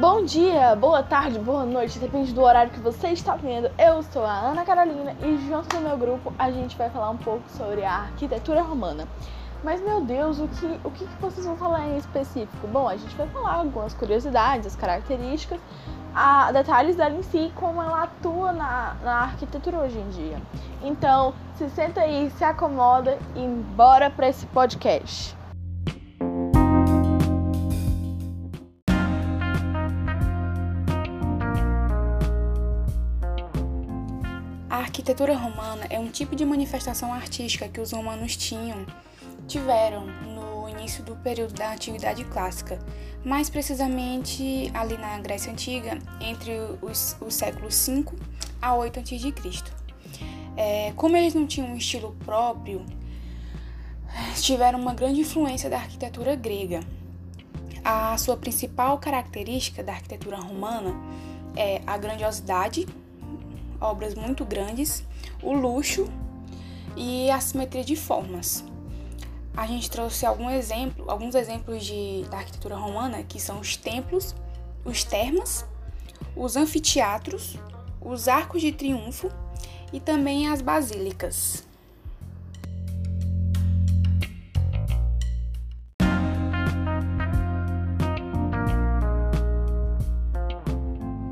Bom dia, boa tarde, boa noite, depende do horário que você está vendo. Eu sou a Ana Carolina e junto do meu grupo a gente vai falar um pouco sobre a arquitetura romana. Mas meu Deus, o que, o que vocês vão falar em específico? Bom, a gente vai falar algumas curiosidades, as características, a, detalhes dela em si, como ela atua na, na arquitetura hoje em dia. Então, se senta aí, se acomoda e bora para esse podcast. Arquitetura romana é um tipo de manifestação artística que os romanos tinham, tiveram no início do período da Antiguidade Clássica, mais precisamente ali na Grécia Antiga, entre os, os séculos 5 a 8 a.C. É, como eles não tinham um estilo próprio, tiveram uma grande influência da arquitetura grega. A sua principal característica da arquitetura romana é a grandiosidade obras muito grandes, o luxo e a simetria de formas. A gente trouxe algum exemplo, alguns exemplos de, da arquitetura romana, que são os templos, os termas, os anfiteatros, os arcos de triunfo e também as basílicas.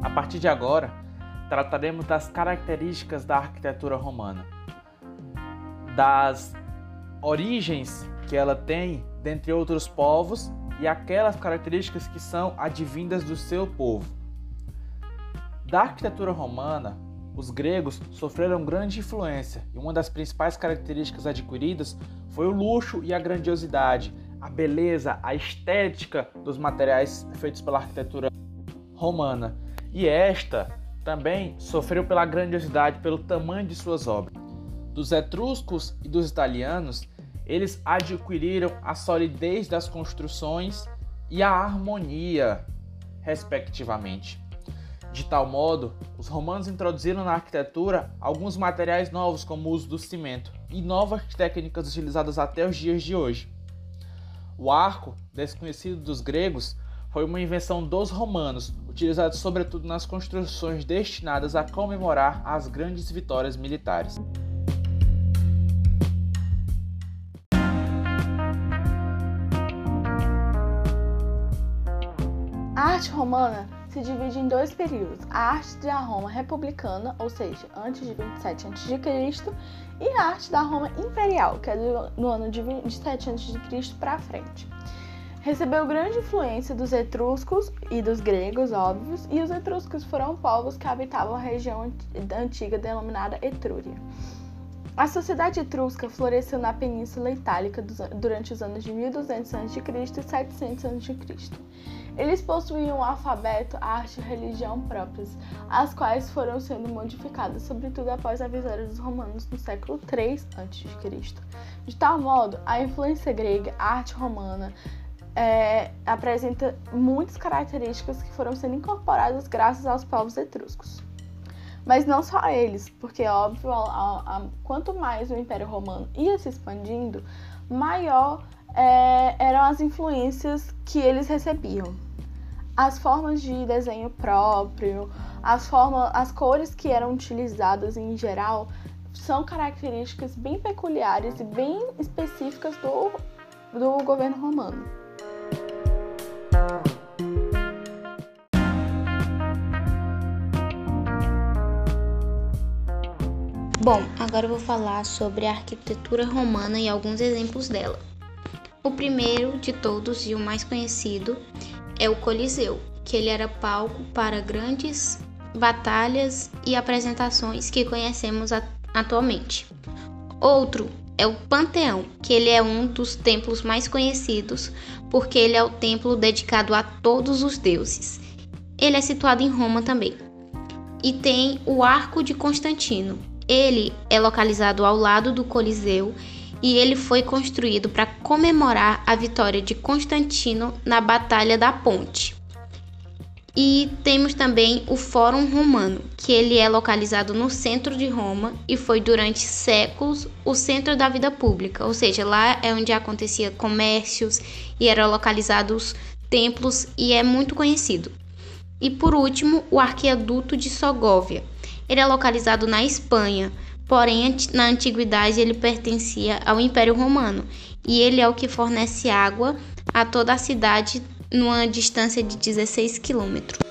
A partir de agora, trataremos das características da arquitetura romana, das origens que ela tem dentre outros povos e aquelas características que são advindas do seu povo. Da arquitetura romana, os gregos sofreram grande influência e uma das principais características adquiridas foi o luxo e a grandiosidade, a beleza, a estética dos materiais feitos pela arquitetura romana. E esta também sofreu pela grandiosidade, pelo tamanho de suas obras. Dos etruscos e dos italianos, eles adquiriram a solidez das construções e a harmonia, respectivamente. De tal modo, os romanos introduziram na arquitetura alguns materiais novos, como o uso do cimento, e novas técnicas utilizadas até os dias de hoje. O arco, desconhecido dos gregos, foi uma invenção dos romanos, utilizado sobretudo nas construções destinadas a comemorar as grandes vitórias militares. A arte romana se divide em dois períodos: a arte da Roma republicana, ou seja, antes de 27 a.C., e a arte da Roma imperial, que é do, no ano de 27 a.C. para frente. Recebeu grande influência dos etruscos e dos gregos, óbvios, e os etruscos foram povos que habitavam a região antiga denominada Etrúria. A sociedade etrusca floresceu na Península Itálica durante os anos de 1200 a.C. e 700 a.C. Eles possuíam um alfabeto, arte e religião próprias, as quais foram sendo modificadas, sobretudo após a vitória dos romanos no século III a.C. De tal modo, a influência grega, a arte romana, é, apresenta muitas características que foram sendo incorporadas graças aos povos etruscos. Mas não só eles, porque, óbvio, a, a, quanto mais o Império Romano ia se expandindo, maior é, eram as influências que eles recebiam. As formas de desenho próprio, as, formas, as cores que eram utilizadas em geral, são características bem peculiares e bem específicas do, do governo romano. Bom, agora eu vou falar sobre a arquitetura romana e alguns exemplos dela. O primeiro de todos e o mais conhecido é o Coliseu, que ele era palco para grandes batalhas e apresentações que conhecemos atualmente. Outro é o Panteão, que ele é um dos templos mais conhecidos porque ele é o templo dedicado a todos os deuses. Ele é situado em Roma também. E tem o Arco de Constantino, ele é localizado ao lado do Coliseu e ele foi construído para comemorar a vitória de Constantino na Batalha da Ponte. E temos também o Fórum Romano, que ele é localizado no centro de Roma e foi durante séculos o centro da vida pública, ou seja, lá é onde acontecia comércios e eram localizados templos e é muito conhecido. E por último, o Arqueduto de Sogóvia. Ele é localizado na Espanha, porém na antiguidade ele pertencia ao Império Romano e ele é o que fornece água a toda a cidade numa distância de 16 quilômetros.